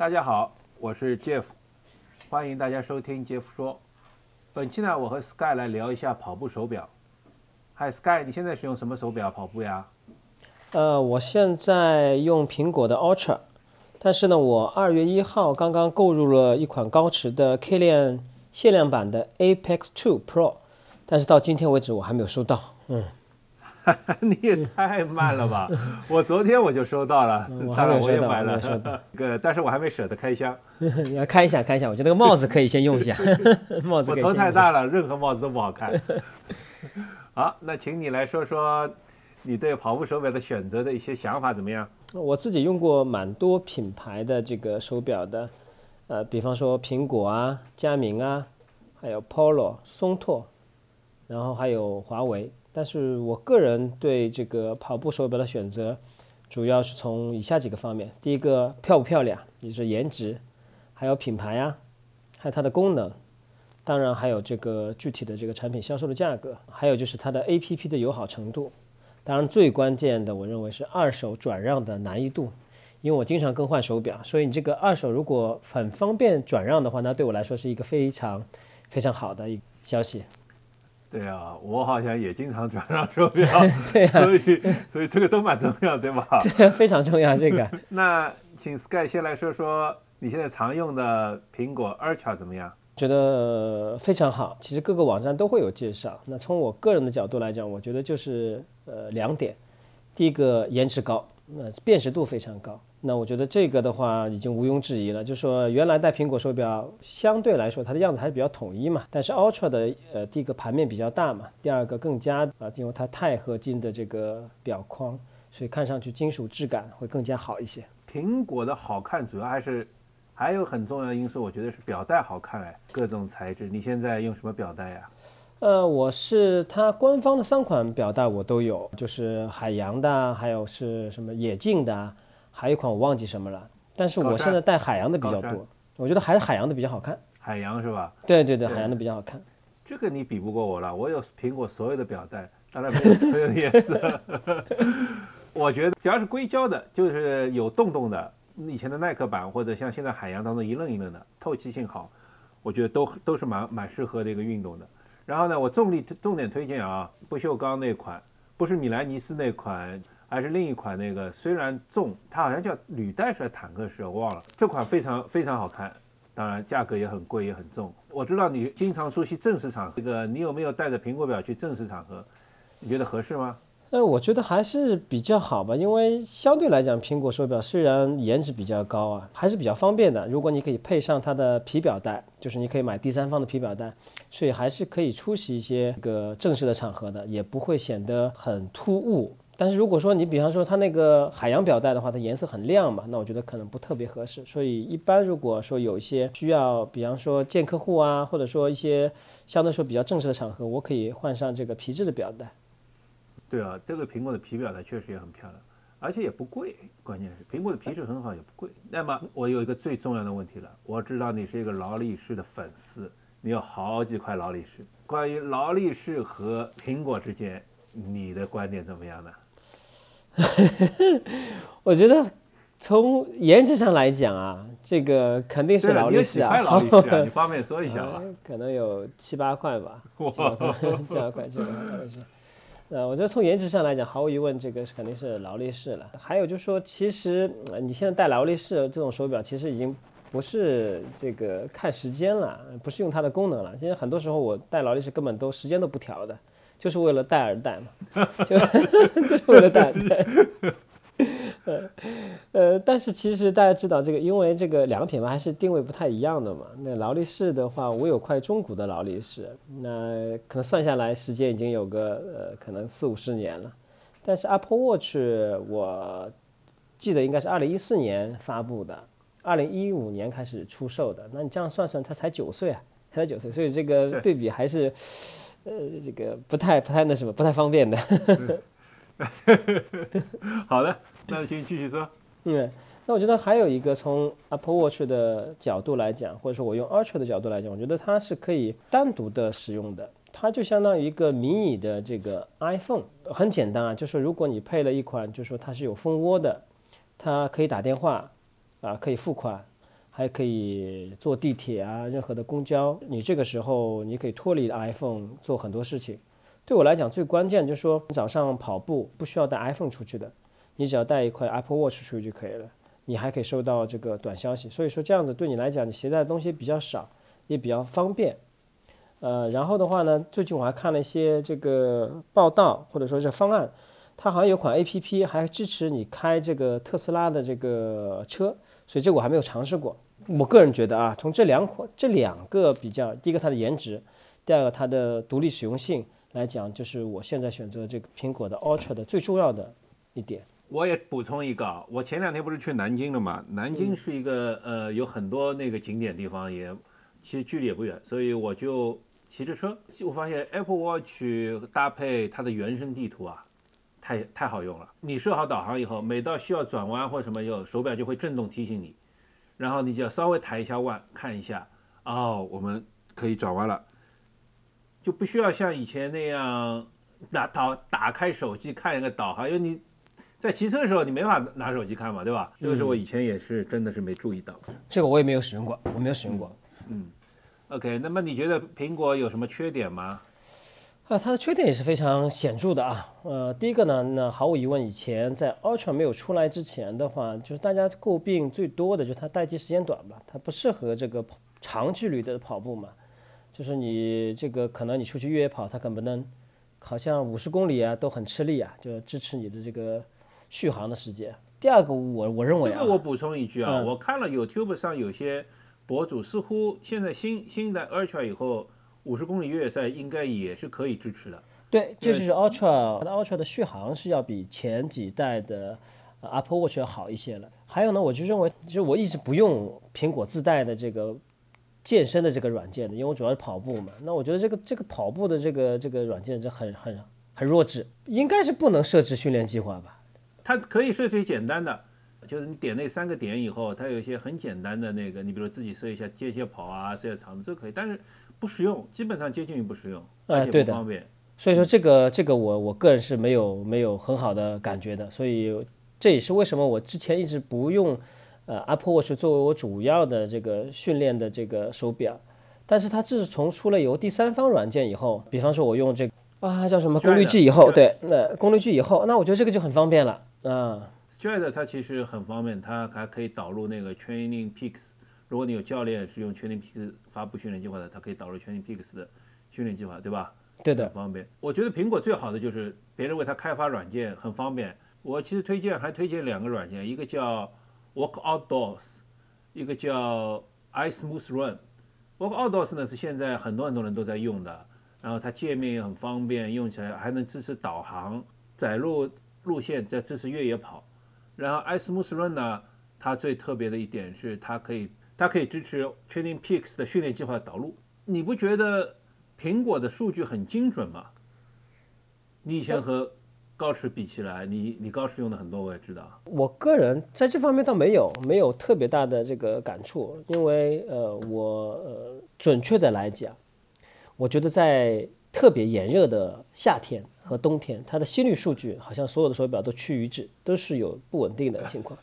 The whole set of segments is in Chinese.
大家好，我是 Jeff，欢迎大家收听 Jeff 说。本期呢，我和 Sky 来聊一下跑步手表。嗨，Sky，你现在使用什么手表跑步呀？呃，我现在用苹果的 Ultra，但是呢，我二月一号刚刚购入了一款高驰的 K 链限量版的 Apex Two Pro，但是到今天为止我还没有收到。嗯，你也太慢了吧！我昨天我就收到了，我还没有我也，买了收到。个，但是我还没舍得开箱。你要开一下，开一下，我觉得那个帽子可以先用一下，帽子我头。太大了，任何帽子都不好看。好，那请你来说说你对跑步手表的选择的一些想法怎么样？我自己用过蛮多品牌的这个手表的，呃，比方说苹果啊、佳明啊，还有 Polo、松拓，然后还有华为。但是我个人对这个跑步手表的选择，主要是从以下几个方面：第一个漂不漂亮，也就是颜值，还有品牌啊，还有它的功能，当然还有这个具体的这个产品销售的价格，还有就是它的 APP 的友好程度。当然，最关键的，我认为是二手转让的难易度，因为我经常更换手表，所以你这个二手如果很方便转让的话，那对我来说是一个非常非常好的一消息。对啊，我好像也经常转让手表，对啊所以所以这个都蛮重要，对吧？对非常重要，这个 那请 Sky 先来说说你现在常用的苹果 Ultra 怎么样？觉得非常好。其实各个网站都会有介绍。那从我个人的角度来讲，我觉得就是呃两点，第一个延迟高，那辨识度非常高。那我觉得这个的话已经毋庸置疑了，就是说原来戴苹果手表相对来说它的样子还是比较统一嘛，但是 Ultra 的呃第一个盘面比较大嘛，第二个更加啊、因为它钛合金的这个表框，所以看上去金属质感会更加好一些。苹果的好看主要还是还有很重要的因素，我觉得是表带好看哎，各种材质。你现在用什么表带呀？呃，我是它官方的三款表带我都有，就是海洋的啊，还有是什么野径的啊，还有一款我忘记什么了。但是我现在戴海洋的比较多，我觉得还是海洋的比较好看。海洋是吧？对对对，海洋的比较好看。这个你比不过我了，我有苹果所有的表带，当然没有所有的颜色。我觉得只要是硅胶的，就是有洞洞的，以前的耐克版或者像现在海洋当中一愣一愣的，透气性好，我觉得都都是蛮蛮适合这个运动的。然后呢，我重力重点推荐啊，不锈钢那款，不是米兰尼斯那款，还是另一款那个，虽然重，它好像叫履带式坦克式，我忘了，这款非常非常好看。当然，价格也很贵，也很重。我知道你经常出席正式场合，这个你有没有带着苹果表去正式场合？你觉得合适吗？呃，我觉得还是比较好吧，因为相对来讲，苹果手表虽然颜值比较高啊，还是比较方便的。如果你可以配上它的皮表带，就是你可以买第三方的皮表带，所以还是可以出席一些这个正式的场合的，也不会显得很突兀。但是如果说你比方说它那个海洋表带的话，它颜色很亮嘛，那我觉得可能不特别合适。所以一般如果说有一些需要，比方说见客户啊，或者说一些相对说比较正式的场合，我可以换上这个皮质的表带。对啊，这个苹果的皮表呢确实也很漂亮，而且也不贵。关键是苹果的皮质很好，也不贵。那么我有一个最重要的问题了，我知道你是一个劳力士的粉丝，你有好几块劳力士。关于劳力士和苹果之间，你的观点怎么样呢？我觉得从颜值上来讲啊，这个肯定是劳力士啊，劳力士啊？你方便说一下吧？呃可能有七八块吧，哇，七八块，七八块。呃，我觉得从颜值上来讲，毫无疑问，这个是肯定是劳力士了。还有就是说，其实你现在戴劳力士这种手表，其实已经不是这个看时间了，不是用它的功能了。现在很多时候我戴劳力士根本都时间都不调的，就是为了戴而戴嘛，就 就是为了戴而戴。呃 呃，但是其实大家知道这个，因为这个两个品牌还是定位不太一样的嘛。那劳力士的话，我有块中古的劳力士，那可能算下来时间已经有个呃可能四五十年了。但是 Apple Watch 我记得应该是二零一四年发布的，二零一五年开始出售的。那你这样算算，它才九岁啊，才九岁，所以这个对对比还是呃这个不太不太那什么，不太方便的。好的，那请继续说。嗯，那我觉得还有一个从 Apple Watch 的角度来讲，或者说我用 Ultra 的角度来讲，我觉得它是可以单独的使用的。它就相当于一个迷你的这个 iPhone，很简单啊，就是如果你配了一款，就是说它是有蜂窝的，它可以打电话，啊，可以付款，还可以坐地铁啊，任何的公交，你这个时候你可以脱离 iPhone 做很多事情。对我来讲，最关键就是说，早上跑步不需要带 iPhone 出去的，你只要带一块 Apple Watch 出去就可以了。你还可以收到这个短消息，所以说这样子对你来讲，你携带的东西比较少，也比较方便。呃，然后的话呢，最近我还看了一些这个报道或者说是方案，它好像有款 APP 还支持你开这个特斯拉的这个车，所以这我还没有尝试过。我个人觉得啊，从这两款这两个比较，第一个它的颜值，第二个它的独立使用性来讲，就是我现在选择这个苹果的 Ultra 的最重要的一点。我也补充一个，我前两天不是去南京了嘛？南京是一个呃有很多那个景点地方，也其实距离也不远，所以我就。骑着车，我发现 Apple Watch 搭配它的原生地图啊，太太好用了。你设好导航以后，每到需要转弯或什么，有手表就会震动提醒你，然后你就要稍微抬一下腕看一下，哦，我们可以转弯了，就不需要像以前那样拿导打开手机看一个导航，因为你在骑车的时候你没法拿手机看嘛，对吧？这个是我以前也是真的是没注意到，这个我也没有使用过，我没有使用过，嗯。OK，那么你觉得苹果有什么缺点吗？啊，它的缺点也是非常显著的啊。呃，第一个呢，那毫无疑问，以前在 Ultra 没有出来之前的话，就是大家诟病最多的就是它待机时间短吧，它不适合这个长距离的跑步嘛。就是你这个可能你出去越野跑，它可不能，好像五十公里啊都很吃力啊，就支持你的这个续航的时间。第二个，我我认为啊，这个我补充一句啊，我看了 YouTube 上有些。博主似乎现在新新的 Ultra 以后，五十公里越野赛应该也是可以支持的。对，就是 Ultra，它的 Ultra 的续航是要比前几代的 Apple Watch 要好一些了。还有呢，我就认为，就是我一直不用苹果自带的这个健身的这个软件的，因为我主要是跑步嘛。那我觉得这个这个跑步的这个这个软件这很很很弱智，应该是不能设置训练计划吧？它可以设置简单的。就是你点那三个点以后，它有一些很简单的那个，你比如自己设一下间歇跑啊，设一下长度，这可以，但是不实用，基本上接近于不实用，而且不方便。所以说这个这个我我个人是没有没有很好的感觉的，所以这也是为什么我之前一直不用呃 Apple Watch 作为我主要的这个训练的这个手表。但是它自从出了有第三方软件以后，比方说我用这个啊叫什么功率计以后，对，那功率计以后，那我觉得这个就很方便了啊。Stride 它其实很方便，它还可以导入那个 Training Peaks。如果你有教练是用 Training Peaks 发布训练计划的，它可以导入 Training Peaks 的训练计划，对吧？对的，很方便。我觉得苹果最好的就是别人为它开发软件很方便。我其实推荐还推荐两个软件，一个叫 Walk Outdoors，一个叫 iSmooth Run。Walk Outdoors 呢是现在很多很多人都在用的，然后它界面也很方便，用起来还能支持导航、载入路线，在支持越野跑。然后，iSmooth Run 呢，它最特别的一点是，它可以，它可以支持 Training Peaks 的训练计划导入。你不觉得苹果的数据很精准吗？你以前和高驰比起来，你你高驰用的很多，我也知道。我个人在这方面倒没有没有特别大的这个感触，因为呃，我呃，准确的来讲，我觉得在特别炎热的夏天。和冬天，它的心率数据好像所有的手表都趋于一致，都是有不稳定的情况。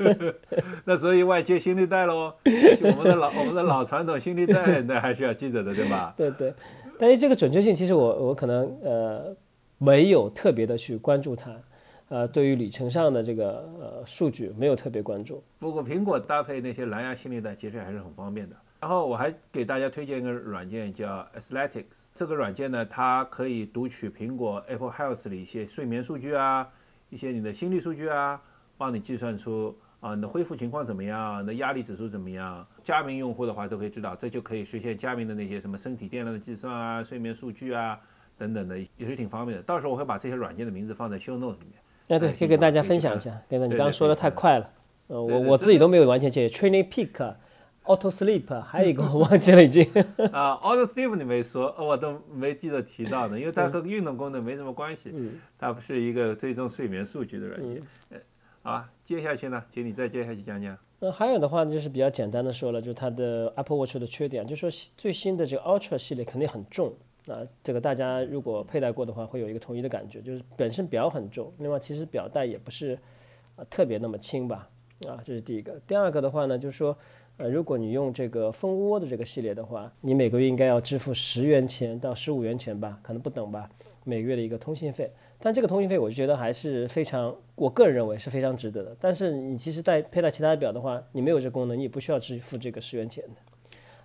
那所以外接心率带喽，我们的老 我们的老传统心率带那还是要记着的，对吧？对对。但是这个准确性，其实我我可能呃没有特别的去关注它，呃，对于里程上的这个呃数据没有特别关注。不过苹果搭配那些蓝牙心率带，其实还是很方便的。然后我还给大家推荐一个软件叫 Athletics，这个软件呢，它可以读取苹果 Apple Health 里一些睡眠数据啊，一些你的心率数据啊，帮你计算出啊你的恢复情况怎么样，你的压力指数怎么样。佳明用户的话都可以知道，这就可以实现佳明的那些什么身体电量的计算啊、睡眠数据啊等等的，也是挺方便的。到时候我会把这些软件的名字放在 Show Note 里面。哎，对，可以跟大家分享一下。对的，你刚刚说的太快了，呃，我我自己都没有完全记 Training Peak。Auto Sleep 还有一个 我忘记了已经啊，Auto Sleep 你没说，我都没记得提到呢，因为它和运动功能没什么关系，它不是一个追踪睡眠数据的软件。好吧，接下去呢，请你再接下去讲讲。那还有的话就是比较简单的说了，就是它的 Apple Watch 的缺点，就说最新的这个 Ultra 系列肯定很重啊，这个大家如果佩戴过的话，会有一个统一的感觉，就是本身表很重，另外其实表带也不是啊特别那么轻吧。啊，这是第一个。第二个的话呢，就是说，呃，如果你用这个蜂窝的这个系列的话，你每个月应该要支付十元钱到十五元钱吧，可能不等吧，每个月的一个通信费。但这个通信费，我就觉得还是非常，我个人认为是非常值得的。但是你其实带佩戴其他的表的话，你没有这功能，你也不需要支付这个十元钱的。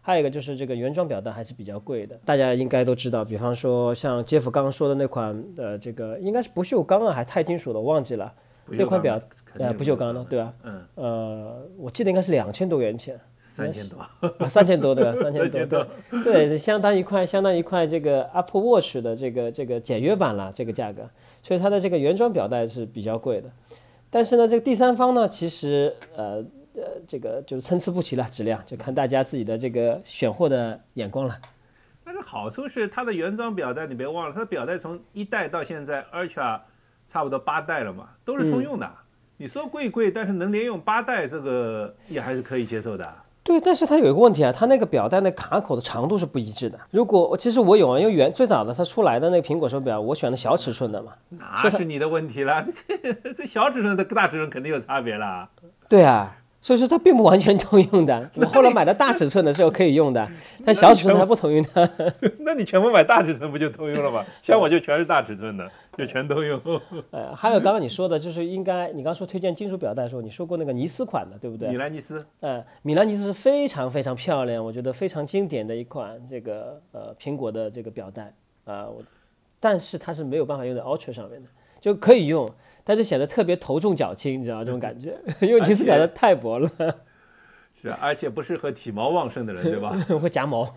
还有一个就是这个原装表带还是比较贵的，大家应该都知道。比方说像杰夫刚刚说的那款，呃，这个应该是不锈钢啊，还钛金属的，忘记了。那款表，呃，不锈钢的，对吧？嗯。呃，我记得应该是两千多元钱。三千多。啊，三千多对吧？三千多，对对，相当于一块，相当于一块这个 Apple Watch 的这个这个简约版了，这个价格。所以它的这个原装表带是比较贵的。但是呢，这个第三方呢，其实呃。呃，这个就是参差不齐了，质量就看大家自己的这个选货的眼光了。但是好处是它的原装表带，你别忘了，它的表带从一代到现在，Ultra 差不多八代了嘛，都是通用的。你说贵贵，但是能连用八代，这个也还是可以接受的。对，但是它有一个问题啊，它那个表带那卡口的长度是不一致的。如果其实我有啊，因为原最早的它出来的那个苹果手表，我选的小尺寸的嘛，那是你的问题了。这 这小尺寸的大尺寸肯定有差别啦。对啊。所以说它并不完全通用的。我后来买的大尺寸的时候可以用的，但小尺寸它不通用的。那你全部买大尺寸不就通用了吗？像我就全是大尺寸的，就全都用。呃，还有刚刚你说的，就是应该你刚说推荐金属表带的时候，你说过那个尼斯款的，对不对？米兰尼斯。嗯，米兰尼斯是非常非常漂亮，我觉得非常经典的一款这个呃苹果的这个表带啊，但是它是没有办法用在 Ultra 上面的，就可以用。但是显得特别头重脚轻，你知道这种感觉，因为尼斯表带太薄了。是，而且不适合体毛旺盛的人，对吧？会夹毛。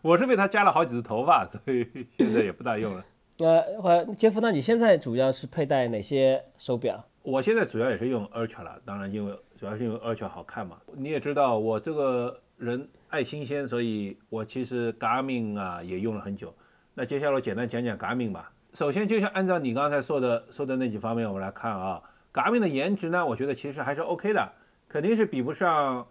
我是被他夹了好几次头发，所以现在也不大用了。呃，杰夫，那你现在主要是佩戴哪些手表？我现在主要也是用 Ultra 了，当然因为主要是因为 Ultra 好看嘛。你也知道我这个人爱新鲜，所以我其实 Garmin 啊也用了很久。那接下来我简单讲讲 Garmin 吧。首先，就像按照你刚才说的说的那几方面，我们来看啊，Garmin 的颜值呢，我觉得其实还是 OK 的，肯定是比不上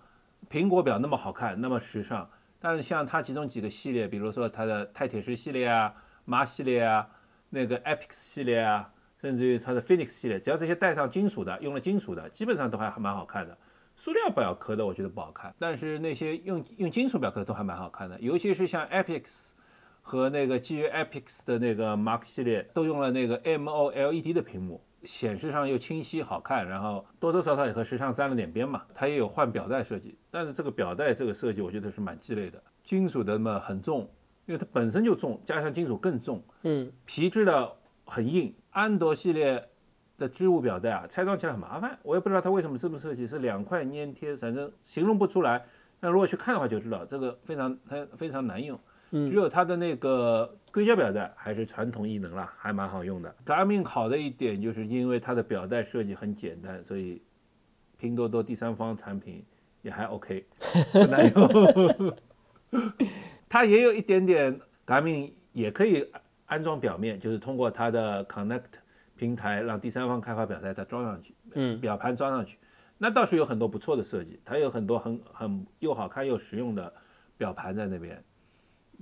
苹果表那么好看，那么时尚。但是像它其中几个系列，比如说它的钛铁石系列啊、马系列啊、那个 Epix 系列啊，甚至于它的 Phoenix 系列，只要这些带上金属的，用了金属的，基本上都还还蛮好看的。塑料表壳的我觉得不好看，但是那些用用金属表壳的都还蛮好看的，尤其是像 Epix。和那个基于 Epix 的那个 Mark 系列都用了那个 MOLED 的屏幕，显示上又清晰好看，然后多多少少也和时尚沾了点边嘛。它也有换表带设计，但是这个表带这个设计我觉得是蛮鸡肋的。金属的嘛很重，因为它本身就重，加上金属更重。嗯，皮质的很硬。安卓系列的织物表带啊，拆装起来很麻烦，我也不知道它为什么这么设计，是两块粘贴，反正形容不出来。那如果去看的话就知道，这个非常它非常难用。只有它的那个硅胶表带还是传统异能了，还蛮好用的。Garmin 好的一点就是因为它的表带设计很简单，所以拼多多第三方产品也还 OK，不难用。它也有一点点，Garmin 也可以安装表面，就是通过它的 Connect 平台让第三方开发表带再装上去，嗯，表盘装上去，那倒是有很多不错的设计，它有很多很很又好看又实用的表盘在那边。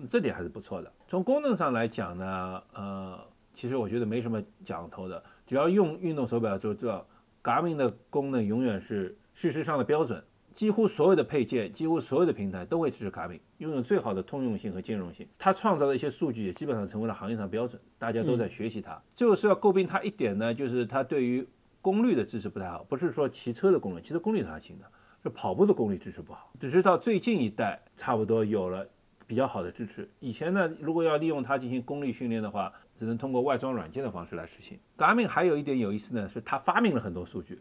这点还是不错的。从功能上来讲呢，呃，其实我觉得没什么讲头的。只要用运动手表就知道，Garmin 的功能永远是事实上的标准。几乎所有的配件，几乎所有的平台都会支持 Garmin，拥有最好的通用性和兼容性。它创造的一些数据也基本上成为了行业上标准，大家都在学习它。最后是要诟病它一点呢，就是它对于功率的支持不太好。不是说骑车的功率，骑车功率它行的，是跑步的功率支持不好。只是到最近一代，差不多有了。比较好的支持。以前呢，如果要利用它进行功率训练的话，只能通过外装软件的方式来实现。Garmin 还有一点有意思呢，是它发明了很多数据。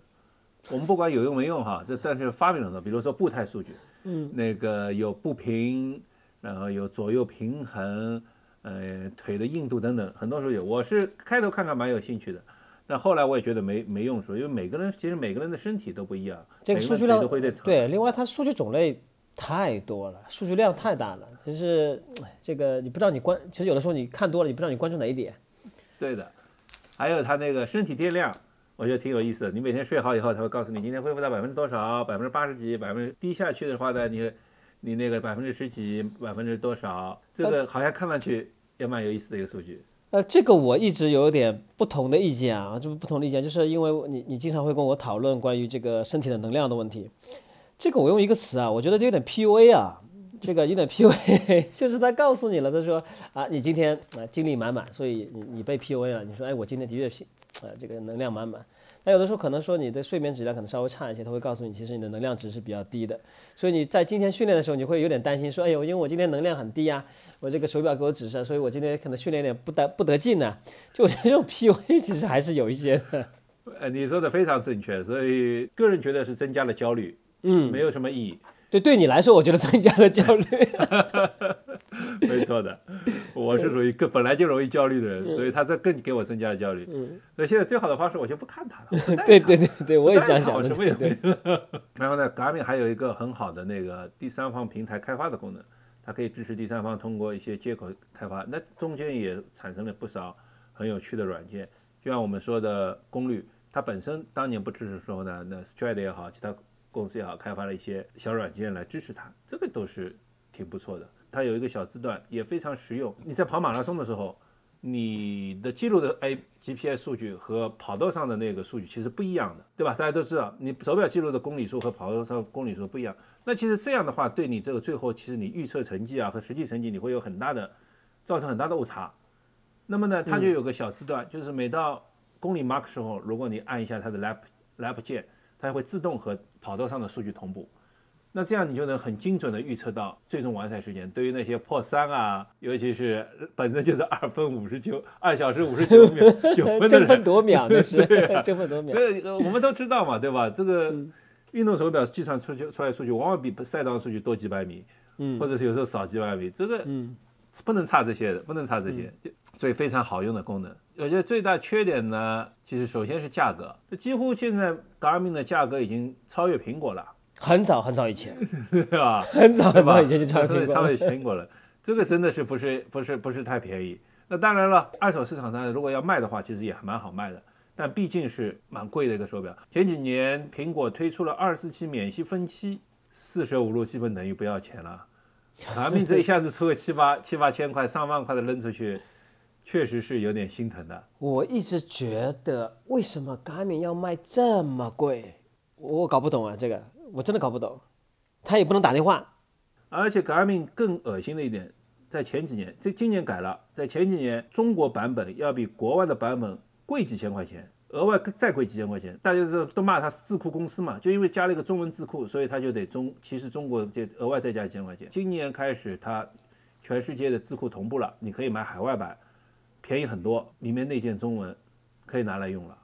我们不管有用没用哈，这但是发明了很多，比如说步态数据，嗯，那个有步频，然后有左右平衡，呃，腿的硬度等等，很多数据。我是开头看看蛮有兴趣的，但后来我也觉得没没用处，因为每个人其实每个人的身体都不一样，这个数据量都会在对，另外它数据种类。太多了，数据量太大了。其实，这个你不知道你关，其实有的时候你看多了，你不知道你关注哪一点。对的，还有它那个身体电量，我觉得挺有意思的。你每天睡好以后，他会告诉你今天恢复到百分之多少，百分之八十几，百分之低下去的话呢，你你那个百分之十几，百分之多少，这个好像看上去也蛮有意思的一个数据。呃，这个我一直有点不同的意见啊，就是不同的意见，就是因为你你经常会跟我讨论关于这个身体的能量的问题，这个我用一个词啊，我觉得有点 PUA 啊，这个有点 PUA，就是他告诉你了，他说啊，你今天啊精力满满，所以你你被 PUA 了，你说哎，我今天的确是呃这个能量满满。那有的时候可能说你的睡眠质量可能稍微差一些，他会告诉你，其实你的能量值是比较低的，所以你在今天训练的时候，你会有点担心，说，哎呦，因为我今天能量很低呀，我这个手表给我指示，所以我今天可能训练点不得不得劲呢。就我觉得这种 PUA 其实还是有一些的。呃，你说的非常正确，所以个人觉得是增加了焦虑，嗯，没有什么意义。对，对你来说，我觉得增加了焦虑。没错的，我是属于更本来就容易焦虑的人，所以他这更给我增加了焦虑。嗯，所以现在最好的方式，我就不看他了。对对对对，我也想想什么也没 然后呢，Garmin 还有一个很好的那个第三方平台开发的功能，它可以支持第三方通过一些接口开发。那中间也产生了不少很有趣的软件，就像我们说的功率，它本身当年不支持的时候呢，那 Stride 也好，其他。公司也好，开发了一些小软件来支持它，这个都是挺不错的。它有一个小字段，也非常实用。你在跑马拉松的时候，你的记录的 A GPS 数据和跑道上的那个数据其实不一样的，对吧？大家都知道，你手表记录的公里数和跑道上公里数不一样。那其实这样的话，对你这个最后其实你预测成绩啊和实际成绩，你会有很大的造成很大的误差。那么呢，它就有个小字段，就是每到公里 mark 时候，如果你按一下它的 lap lap 键。它会自动和跑道上的数据同步，那这样你就能很精准的预测到最终完赛时间。对于那些破三啊，尤其是本身就是二分五十九、二小时五十九秒九分的 争分夺秒的是，争分夺秒。呃，我们都知道嘛，对吧？这个运动手表计算出去出来数据，往往比赛道数据多几百米，嗯，或者是有时候少几百米，这个嗯。不能差这些的，不能差这些，所以非常好用的功能。我觉得最大缺点呢，其实首先是价格，这几乎现在 Garmin 的价格已经超越苹果了。很早很早以前，对吧？很早很早以前就超越苹果，超越苹果了。这个真的是不是不是不是太便宜。那当然了，二手市场上如果要卖的话，其实也蛮好卖的，但毕竟是蛮贵的一个手表。前几年苹果推出了二十四期免息分期，四舍五入基本等于不要钱了。卡米这一下子出个七八七八千块、上万块的扔出去，确实是有点心疼的。我一直觉得，为什么卡米要卖这么贵？我搞不懂啊，这个我真的搞不懂。他也不能打电话，而且卡米更恶心的一点，在前几年，这今年改了，在前几年中国版本要比国外的版本贵几千块钱。额外再贵几千块钱，大家都都骂他是字库公司嘛，就因为加了一个中文字库，所以他就得中，其实中国就额外再加几千块钱。今年开始，它全世界的字库同步了，你可以买海外版，便宜很多，里面内建中文，可以拿来用了。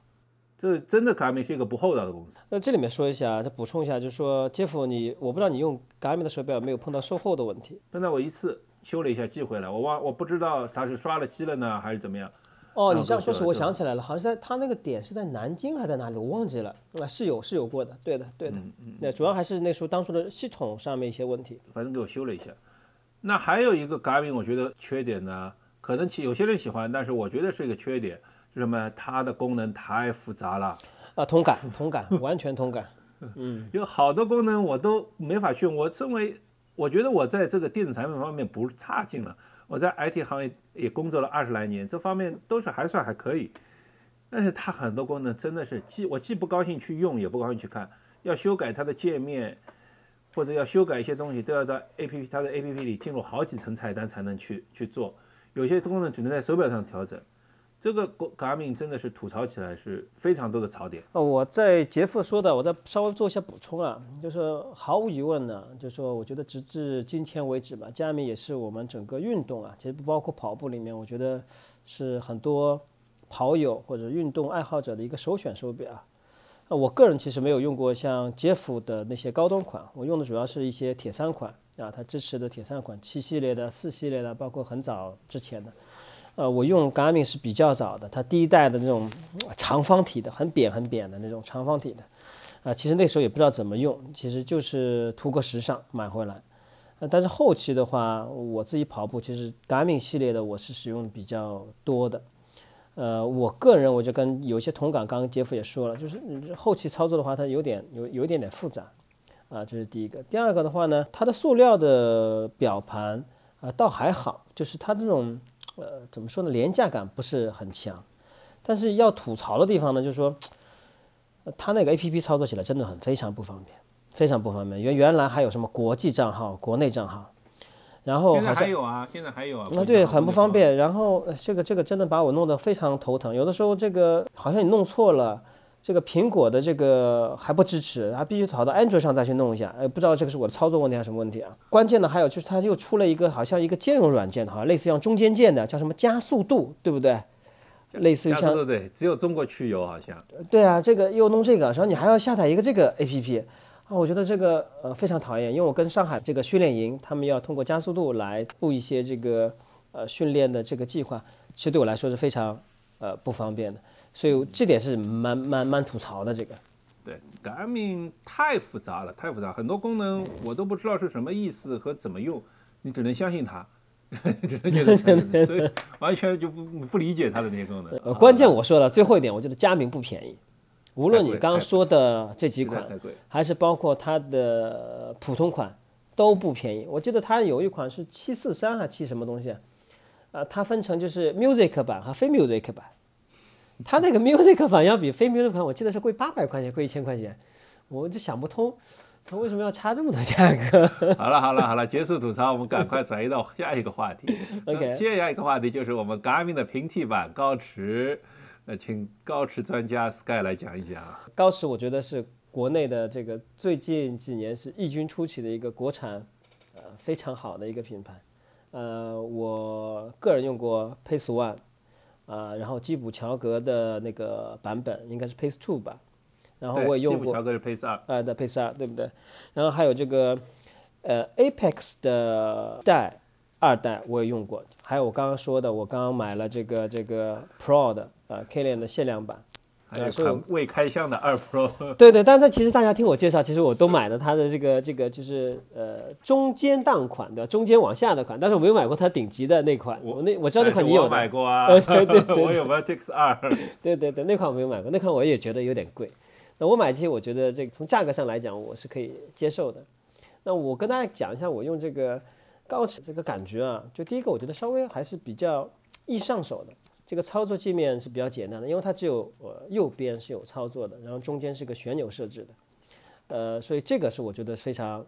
这真的，Garmin 是一个不厚道的公司。那这里面说一下，再补充一下，就是说，杰夫，你我不知道你用 Garmin 的手表没有碰到售后的问题？碰到我一次，修了一下寄回来，我忘，我不知道他是刷了机了呢，还是怎么样。哦，你这样说起，我想起来了，好像在他那个点是在南京还是在哪里，我忘记了。啊，是有是有过的，对的对的。嗯嗯。那主要还是那时候当初的系统上面一些问题。反正给我修了一下。那还有一个 Garmin，我觉得缺点呢，可能其有些人喜欢，但是我觉得是一个缺点，是什么？它的功能太复杂了。啊，同感同感，完全同感。嗯。有好多功能我都没法去。我认为，我觉得我在这个电子产品方面不差劲了。我在 IT 行业也工作了二十来年，这方面都是还算还可以，但是它很多功能真的是既我既不高兴去用，也不高兴去看，要修改它的界面，或者要修改一些东西，都要到 APP 它的 APP 里进入好几层菜单才能去去做，有些功能只能在手表上调整。这个 Garmin 真的是吐槽起来是非常多的槽点。哦，我在杰夫说的，我再稍微做一下补充啊，就是毫无疑问呢，就是说我觉得直至今天为止吧佳明也是我们整个运动啊，其实不包括跑步里面，我觉得是很多跑友或者运动爱好者的一个首选手表。我个人其实没有用过像杰夫的那些高端款，我用的主要是一些铁三款啊，它支持的铁三款七系列的、四系列的，包括很早之前的。呃，我用 Garmin 是比较早的，它第一代的那种长方体的，很扁很扁的那种长方体的，啊，其实那时候也不知道怎么用，其实就是图个时尚买回来。呃，但是后期的话，我自己跑步其实 Garmin 系列的我是使用比较多的。呃，我个人我就跟有些同感，刚刚杰夫也说了，就是后期操作的话，它有点有有一点点复杂，啊，这是第一个。第二个的话呢，它的塑料的表盘啊倒还好，就是它这种。呃，怎么说呢，廉价感不是很强。但是要吐槽的地方呢，就是说，它那个 A P P 操作起来真的很非常不方便，非常不方便。原原来还有什么国际账号、国内账号，然后现在好像还有啊，现在还有啊。啊，对，很不方。便。然后呃这个这个真的把我弄得非常头疼。有的时候这个好像你弄错了，这个苹果的这个还不支持，还必须跑到安卓上再去弄一下。哎，不知道这个是我的操作问题还是什么问题啊？关键的还有就是它又出了一个好像一个兼容软件，好像类似像中间件的，叫什么加速度，对不对？类似于像加速度对，只有中国区有好像。对啊，这个又弄这个，然后你还要下载一个这个 A P P 啊，我觉得这个呃非常讨厌，因为我跟上海这个训练营，他们要通过加速度来布一些这个呃训练的这个计划，其实对我来说是非常呃不方便的，所以这点是蛮蛮蛮吐槽的这个。对，Garmin 太复杂了，太复杂，很多功能我都不知道是什么意思和怎么用，你只能相信它，只能觉得承认所以完全就不不理解它的那些功能。呃，关键我说了最后一点，我觉得佳明不便宜，无论你刚刚说的这几款。还是包括它的普通款都不便宜。我记得它有一款是七四三还七什么东西啊？呃，它分成就是 music 版和非 music 版。它那个 music 版要比非 music 版，我记得是贵八百块钱，贵一千块钱，我就想不通，它为什么要差这么多价格？好了好了好了，结束吐槽，我们赶快转移到下一个话题。OK 接下一个话题就是我们 Garmin 的平替版高驰，那请高驰专家 Sky 来讲一讲啊。高驰我觉得是国内的这个最近几年是异军突起的一个国产，呃非常好的一个品牌。呃，我个人用过 Pace One，啊、然后基普乔格的那个版本应该是 Pace Two 吧，然后我也用过乔格是 Pace 二，呃的 Pace 二，对不对？然后还有这个呃 Apex 的代二代我也用过，还有我刚刚说的，我刚刚买了这个这个 Pro 的呃 K 链的限量版。还有未开箱的二 Pro。对对，但是其实大家听我介绍，其实我都买了它的这个这个就是呃中间档款的，中间往下的款，但是我没有买过它顶级的那款。我那我知道那款你有我买，过啊，呃对对对 我有 Vertex 二。对对对，那款我没有买过，那款我也觉得有点贵。那我买其实我觉得这个从价格上来讲我是可以接受的。那我跟大家讲一下我用这个高驰这个感觉啊，就第一个我觉得稍微还是比较易上手的。这个操作界面是比较简单的，因为它只有呃右边是有操作的，然后中间是个旋钮设置的，呃，所以这个是我觉得非常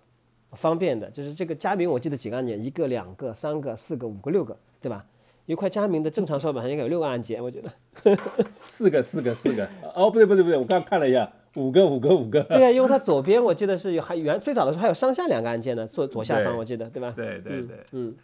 方便的。就是这个佳明，我记得几个按键，一个、两个、三个、四个、五个、六个，对吧？一块佳明的正常手表上应该有六个按键，我觉得。四个四个四个，哦不对不对不对，我刚看了一下，五个五个五个。对啊，因为它左边我记得是有还原最早的时候还有上下两个按键呢，左左下方我记得，对吧？对对对，嗯，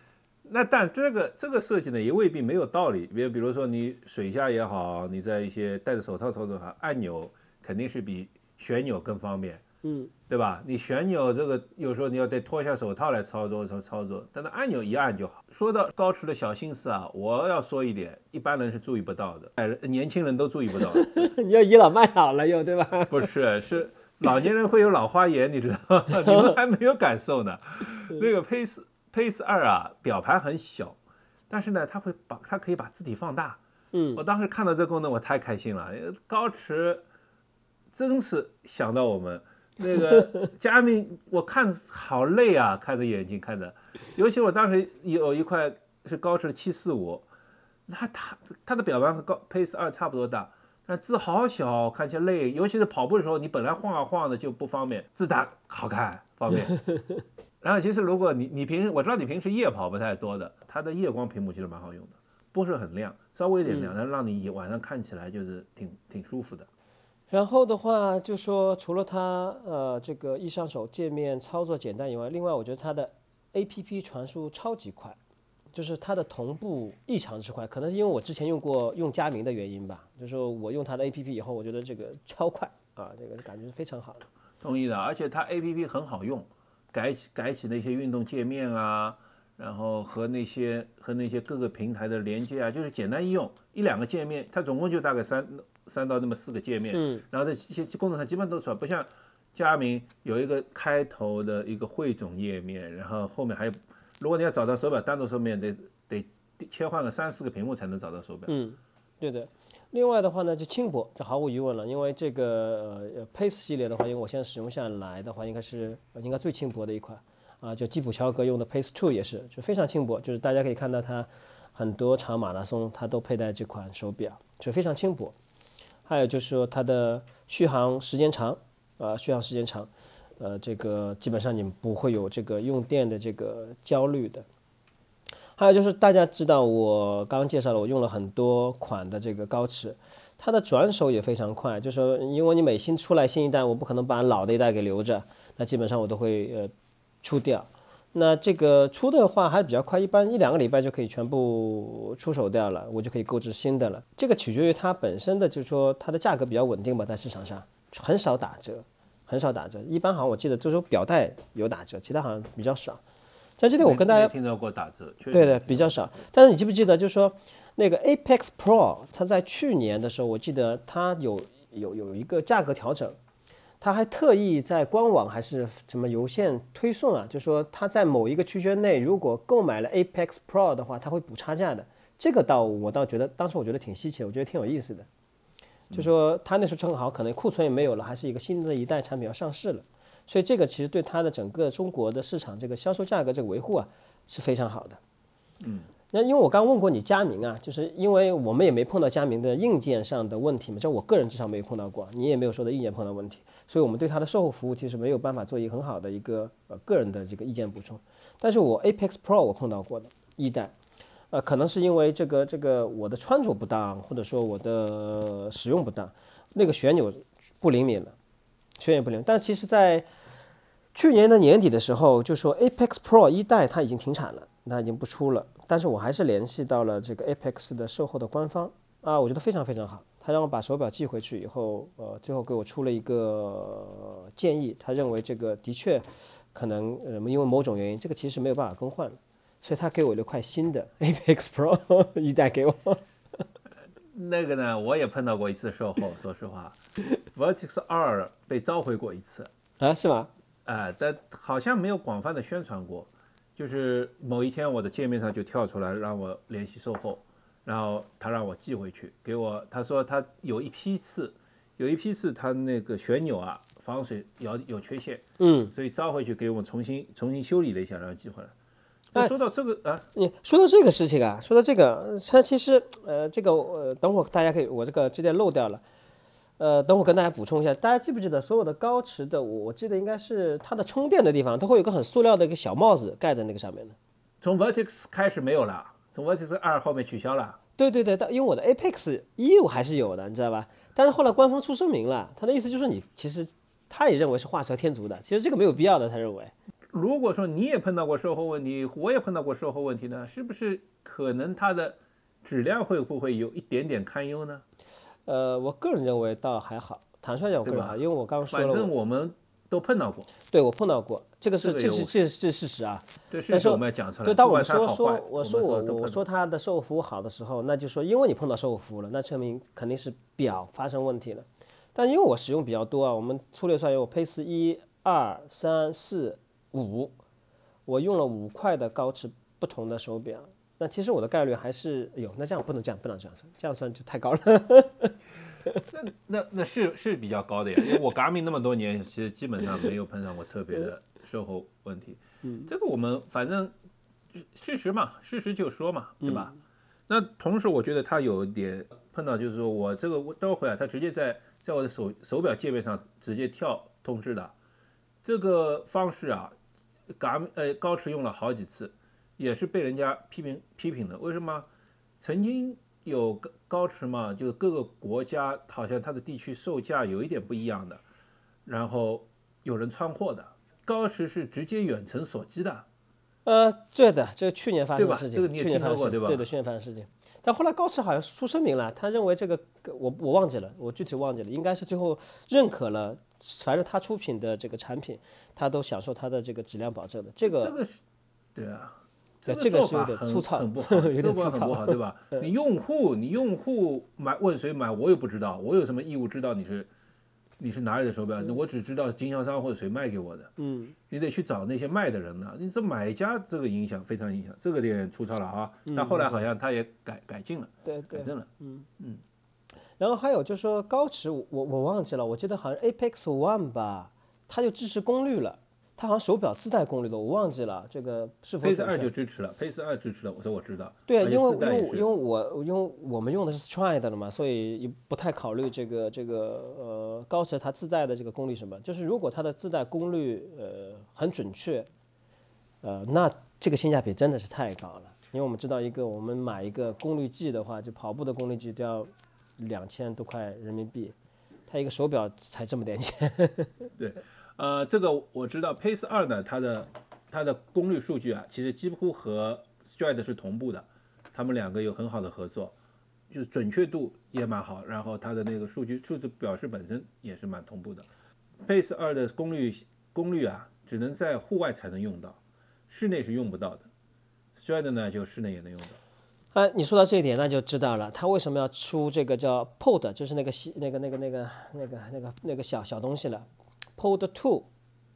那但这个这个设计呢，也未必没有道理。比如比如说你水下也好，你在一些戴着手套操作哈，按钮肯定是比旋钮更方便，嗯，对吧？你旋钮这个有时候你要得脱下手套来操作操操作，但是按钮一按就好。说到高驰的小心思啊，我要说一点，一般人是注意不到的，哎，年轻人都注意不到。你要倚老卖老了又，对吧？不是，是老年人会有老花眼，你知道吗？你们还没有感受呢。那个 Pace Pace 二啊，表盘很小，但是呢，它会把它可以把字体放大。嗯我当时看到这个功能，我太开心了。呃高驰真是想到我们那个 佳明，我看好累啊，看着眼睛看着，尤其我当时有一块是高驰七四五，那它它的表盘和高 Pace 二差不多大，但字好小，看起来累。尤其是跑步的时候，你本来晃啊晃的就不方便，字大好看方便。然后其实如果你你平时我知道你平时夜跑不太多的，它的夜光屏幕其实蛮好用的，不是很亮，稍微有点亮，但让你晚上看起来就是挺挺舒服的。然后的话，就说除了它呃这个易上手界面操作简单以外，另外我觉得它的 A P P 传输超级快，就是它的同步异常之快，可能是因为我之前用过用佳明的原因吧，就是说我用它的 A P P 以后，我觉得这个超快啊，这个感觉是非常好的。同意的，而且它 A P P 很好用，改起改起那些运动界面啊，然后和那些和那些各个平台的连接啊，就是简单易用，一两个界面，它总共就大概三三到那么四个界面，嗯，然后这些功能上基本上都出来，不像佳明有一个开头的一个汇总页面，然后后面还有，如果你要找到手表单独手面，得得切换个三四个屏幕才能找到手表。嗯，对的。另外的话呢，就轻薄，这毫无疑问了，因为这个呃 Pace 系列的话，因为我现在使用下来的话，应该是应该最轻薄的一款啊，就基普乔格用的 Pace Two 也是，就非常轻薄，就是大家可以看到它很多场马拉松它都佩戴这款手表，就非常轻薄。还有就是说它的续航时间长，啊，续航时间长，呃，这个基本上你们不会有这个用电的这个焦虑的。还有就是大家知道我刚刚介绍了，我用了很多款的这个高驰，它的转手也非常快，就是说因为你每新出来新一代，我不可能把老的一代给留着，那基本上我都会呃出掉。那这个出的话还比较快，一般一两个礼拜就可以全部出手掉了，我就可以购置新的了。这个取决于它本身的，就是说它的价格比较稳定吧，在市场上很少打折，很少打折。一般好像我记得就是表带有打折，其他好像比较少。在这里我跟大家听到过打折，对的比较少。但是你记不记得，就是说那个 Apex Pro，它在去年的时候，我记得它有有有一个价格调整，它还特意在官网还是什么邮件推送啊，就说它在某一个区间内，如果购买了 Apex Pro 的话，它会补差价的。这个倒我倒觉得，当时我觉得挺稀奇，我觉得挺有意思的。就说它那时候正好可能库存也没有了，还是一个新的一代产品要上市了。所以这个其实对它的整个中国的市场这个销售价格这个维护啊是非常好的。嗯，那因为我刚问过你佳明啊，就是因为我们也没碰到佳明的硬件上的问题嘛，就我个人至少没有碰到过，你也没有说的硬件碰到问题，所以我们对它的售后服务其实没有办法做一个很好的一个呃个人的这个意见补充。但是我 Apex Pro 我碰到过的一代，呃，可能是因为这个这个我的穿着不当，或者说我的使用不当，那个旋钮不灵敏了，旋钮不灵。但其实，在去年的年底的时候，就说 Apex Pro 一代它已经停产了，它已经不出了。但是我还是联系到了这个 Apex 的售后的官方啊，我觉得非常非常好。他让我把手表寄回去以后，呃，最后给我出了一个建议，他认为这个的确可能呃因为某种原因，这个其实没有办法更换，所以他给我了块新的 Apex Pro 一代给我。那个呢，我也碰到过一次售后，说实话，Vertex 二被召回过一次啊，是吗？哎，但好像没有广泛的宣传过，就是某一天我的界面上就跳出来让我联系售后，然后他让我寄回去给我，他说他有一批次，有一批次他那个旋钮啊防水有有缺陷，嗯，所以招回去给我重新重新修理了一下，然后寄回来。那说到这个啊，你说到这个事情啊，说到这个，它其实呃这个呃等会儿大家可以我这个直接漏掉了。呃，等我跟大家补充一下，大家记不记得所有的高驰的，我记得应该是它的充电的地方都会有个很塑料的一个小帽子盖在那个上面的。从 Vertex 开始没有了，从 Vertex 二后面取消了。对对对，但因为我的 Apex 一我还是有的，你知道吧？但是后来官方出声明了，他的意思就是你其实他也认为是画蛇添足的，其实这个没有必要的，他认为。如果说你也碰到过售后问题，我也碰到过售后问题呢，是不是可能它的质量会不会有一点点堪忧呢？呃，我个人认为倒还好，坦率讲，我个人还好，因为我刚刚说了，反正我们都碰到过，对我碰到过，这个是这是这这事实啊。对事实我们要讲出来。对，当我说说我说我我说他的售后服务好的时候，那就说因为你碰到售后服务了，那证明肯定是表发生问题了。但因为我使用比较多啊，我们粗略算有配四一二三四五，我用了五块的高驰不同的手表。那其实我的概率还是有，那这样不能这样，不能这样算，这样算就太高了。那那那是是比较高的呀，因为我 Garmin 那么多年，其实基本上没有碰上过特别的售后问题。嗯，这个我们反正事实嘛，事实就说嘛，对吧？那同时我觉得他有点碰到，就是说我这个召回啊，他直接在在我的手手表界面上直接跳通知的，这个方式啊，Garmin 呃高驰用了好几次。也是被人家批评批评的，为什么？曾经有高高驰嘛，就是各个国家好像它的地区售价有一点不一样的，然后有人穿货的，高驰是直接远程锁机的。呃，对的，这个去年发生的事情，这个你也听说过对吧？对的，去年发生的事情。但后来高驰好像出声明了，他认为这个我我忘记了，我具体忘记了，应该是最后认可了，反正他出品的这个产品，他都享受他的这个质量保证的。这个这个是，对啊。这个做法很很不好，有点很不好，对吧？你用户，你用户买问谁买，我也不知道，我有什么义务知道你是你是哪里的手表？我只知道经销商或者谁卖给我的。嗯，你得去找那些卖的人呢。你这买家这个影响非常影响，这个点粗糙了啊。但后来好像他也改改进了，对，改正了。嗯嗯。然后还有就是说高驰，我我忘记了，我记得好像 Apex One 吧，它就支持功率了。它好像手表自带功率的，我忘记了这个是否 Pace 二就支持了，Pace 二支持了，我说我知道。对啊，因为因为因为我因为我们用的是 Stride 的嘛，所以也不太考虑这个这个呃高驰它自带的这个功率什么。就是如果它的自带功率呃很准确，呃那这个性价比真的是太高了。因为我们知道一个我们买一个功率计的话，就跑步的功率计都要两千多块人民币，它一个手表才这么点钱。呃，这个我知道，Pace 二呢，它的它的功率数据啊，其实几乎和 Stride 是同步的，他们两个有很好的合作，就是准确度也蛮好，然后它的那个数据数字表示本身也是蛮同步的。Pace 二的功率功率啊，只能在户外才能用到，室内是用不到的。Stride 呢，就室内也能用到。啊，你说到这一点，那就知道了，它为什么要出这个叫 Pod，就是那个那个那个那个那个那个那个小小东西了，Pod Two，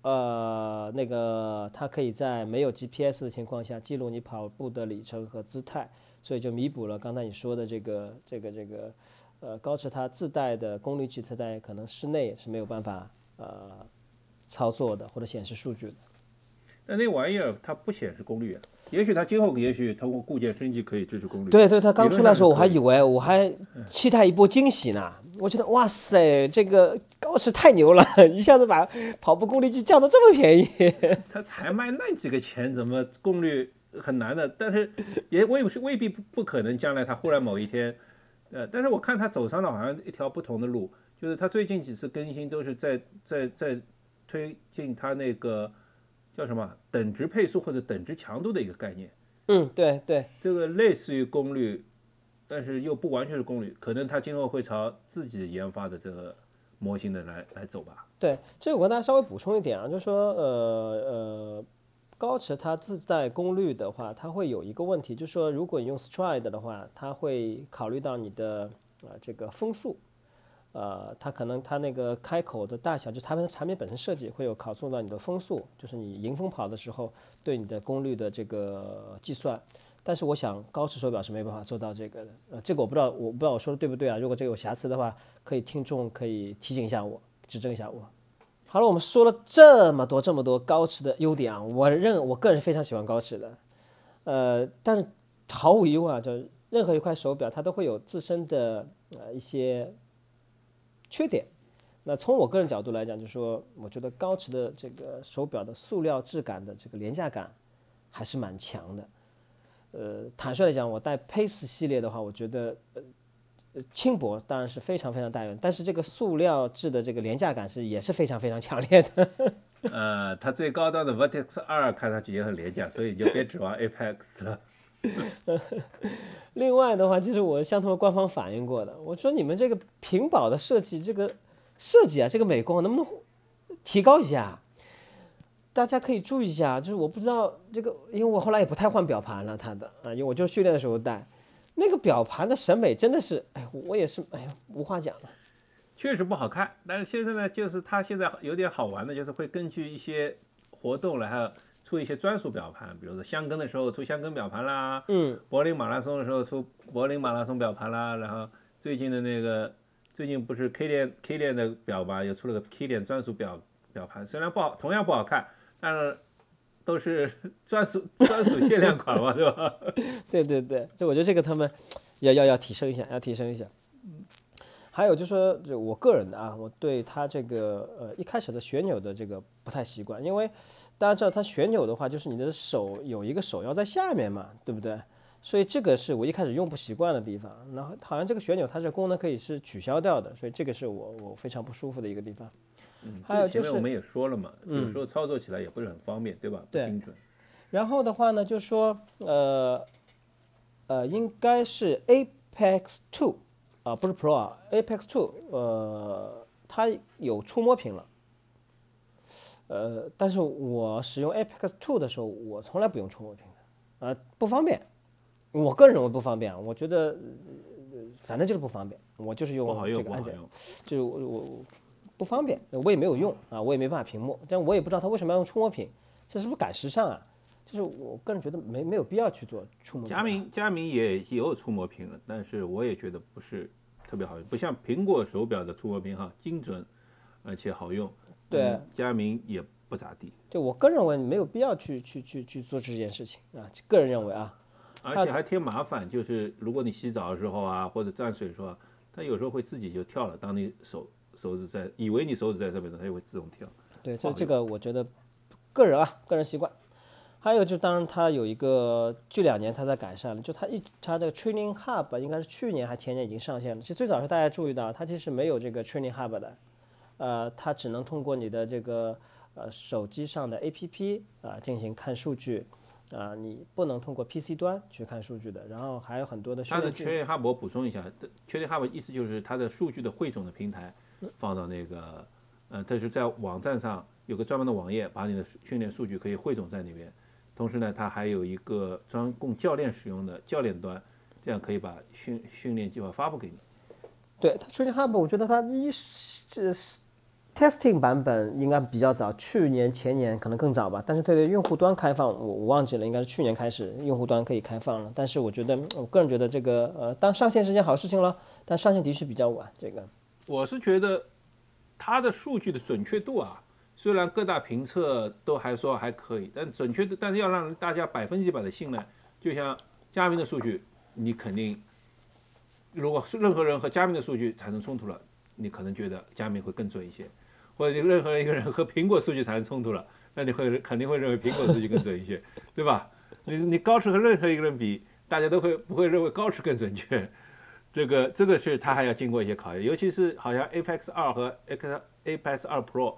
呃，那个它可以在没有 GPS 的情况下记录你跑步的里程和姿态，所以就弥补了刚才你说的这个这个这个，呃，高驰它自带的功率计，它在可能室内是没有办法呃操作的或者显示数据的。但那玩意儿它不显示功率啊，也许它今后也许通过固件升级可以支持功率。对对，它刚出来的时候，我还以为为我还期待一波惊喜呢。我觉得哇塞，这个高驰太牛了，一下子把跑步功率计降到这么便宜。它才卖那几个钱，怎么功率很难的？但是也未是未必不不可能，将来它忽然某一天，呃，但是我看它走上了好像一条不同的路，就是它最近几次更新都是在在在推进它那个叫什么等值配速或者等值强度的一个概念。嗯，对对，这个类似于功率，但是又不完全是功率，可能它今后会朝自己研发的这个模型的来来走吧。对，这个我跟大家稍微补充一点啊，就是说，呃呃，高驰它自带功率的话，它会有一个问题，就是说，如果你用 Stride 的话，它会考虑到你的呃这个风速，呃，它可能它那个开口的大小，就它们产品本身设计会有考虑到你的风速，就是你迎风跑的时候对你的功率的这个计算。但是我想高驰手表是没办法做到这个的，呃，这个我不知道，我不知道我说的对不对啊？如果这个有瑕疵的话，可以听众可以提醒一下我，指正一下我。好了，我们说了这么多这么多高驰的优点啊，我认我个人是非常喜欢高驰的，呃，但是毫无疑问啊，就任何一块手表它都会有自身的呃一些缺点。那从我个人角度来讲，就是说，我觉得高驰的这个手表的塑料质感的这个廉价感还是蛮强的。呃，坦率来讲，我戴 Pace 系列的话，我觉得呃轻薄当然是非常非常大用，但是这个塑料质的这个廉价感是也是非常非常强烈的。呃，它最高端的 Vertex 二看上去也很廉价，所以你就别指望 Apex 了。另外的话，就是我向他们官方反映过的，我说你们这个屏保的设计，这个设计啊，这个美工能不能提高一下？大家可以注意一下，就是我不知道这个，因为我后来也不太换表盘了，它的啊，因为我就训练的时候戴，那个表盘的审美真的是，哎，我也是，哎呀，无话讲了。确实不好看，但是现在呢，就是它现在有点好玩的，就是会根据一些活动来，还有出一些专属表盘，比如说香根的时候出香根表盘啦，嗯，柏林马拉松的时候出柏林马拉松表盘啦，然后最近的那个最近不是 K 链 K 链的表吧，又出了个 K 链专属表表盘，虽然不好，同样不好看，但是都是 专属专属限量款嘛，对吧？对对对，就我觉得这个他们要要要提升一下，要提升一下。还有就是说，就我个人的啊，我对它这个呃一开始的旋钮的这个不太习惯，因为大家知道它旋钮的话，就是你的手有一个手要在下面嘛，对不对？所以这个是我一开始用不习惯的地方。然后好像这个旋钮它这功能可以是取消掉的，所以这个是我我非常不舒服的一个地方。嗯，还有就是我们也说了嘛，有时候操作起来也不是很方便，对吧？不精准。然后的话呢，就说呃呃，应该是 Apex Two 啊，不是 Pro 啊，Apex Two，呃，它有触摸屏了。呃，但是我使用 Apex Two 的时候，我从来不用触摸屏的，呃、不方便。我个人认为不方便啊，我觉得、呃反正就是不方便，我就是用这个按键。就是我我我不方便，我也没有用啊，我也没办法屏幕，但我也不知道它为什么要用触摸屏，这是不是赶时尚啊？就是我个人觉得没没有必要去做触摸屏啊。佳明佳明也也有触摸屏了，但是我也觉得不是特别好用，不像苹果手表的触摸屏哈，精准而且好用。对嗯佳明也不咋地。就我个人认为没有必要去去去去做这件事情啊，个人认为啊，而且还挺麻烦，就是如果你洗澡的时候啊，或者沾水的时候啊，它有时候会自己就跳了。当你手手指在，以为你手指在这边呢，它就会自动跳。对，这这个我觉得个人啊，个人习惯。还有就当然它有一个，这两年它在改善了，就它一它这个 Training Hub 应该是去年还前年已经上线了。其实最早是大家注意到，它其实没有这个 Training Hub 的，呃，它只能通过你的这个呃手机上的 APP 啊进行看数据，啊，你不能通过 PC 端去看数据的。然后还有很多的它的 Training Hub 我补充一下，Training Hub 意思就是它的数据的汇总的平台放到那个，呃，它是在网站上有个专门的网页，把你的训练数据可以汇总在里面。同时呢，它还有一个专供教练使用的教练端，这样可以把训训练计划发布给你。对它 Training Hub，我觉得它一是 testing 版本应该比较早，去年前年可能更早吧。但是对用户端开放，我我忘记了，应该是去年开始用户端可以开放了。但是我觉得，我个人觉得这个呃，当上线是件好事情了，但上线的确比较晚。这个我是觉得它的数据的准确度啊。虽然各大评测都还说还可以，但准确的，但是要让大家百分之百的信赖，就像佳明的数据，你肯定，如果是任何人和佳明的数据产生冲突了，你可能觉得佳明会更准一些，或者任何一个人和苹果数据产生冲突了，那你会肯定会认为苹果数据更准一些，对吧？你你高驰和任何一个人比，大家都会不会认为高驰更准确？这个这个是他还要经过一些考验，尤其是好像 Apex 二和 X Apex 二 Pro。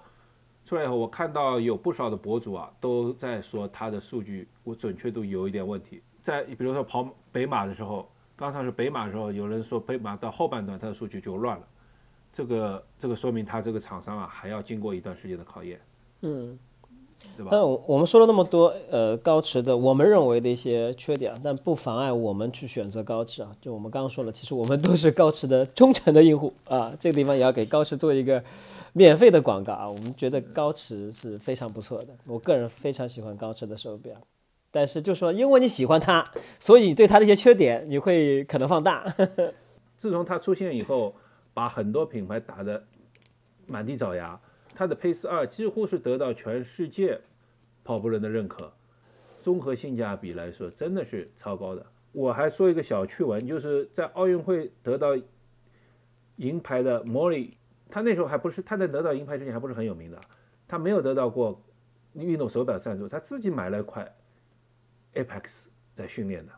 出来以后，我看到有不少的博主啊，都在说它的数据我准确度有一点问题。在比如说跑北马的时候，刚上是北马的时候，有人说北马到后半段它的数据就乱了，这个这个说明他这个厂商啊还要经过一段时间的考验。嗯，对吧？那我们说了那么多，呃，高驰的我们认为的一些缺点，但不妨碍我们去选择高驰啊。就我们刚刚说了，其实我们都是高驰的忠诚的用户啊。这个地方也要给高驰做一个。免费的广告啊，我们觉得高驰是非常不错的，我个人非常喜欢高驰的手表，但是就说因为你喜欢它，所以对它的一些缺点你会可能放大。自从它出现以后，把很多品牌打得满地找牙，它的 Pace 二几乎是得到全世界跑步人的认可，综合性价比来说真的是超高的。我还说一个小趣闻，就是在奥运会得到银牌的莫里。他那时候还不是他在得到银牌之前还不是很有名的，他没有得到过运动手表赞助，他自己买了一块 Apex 在训练的。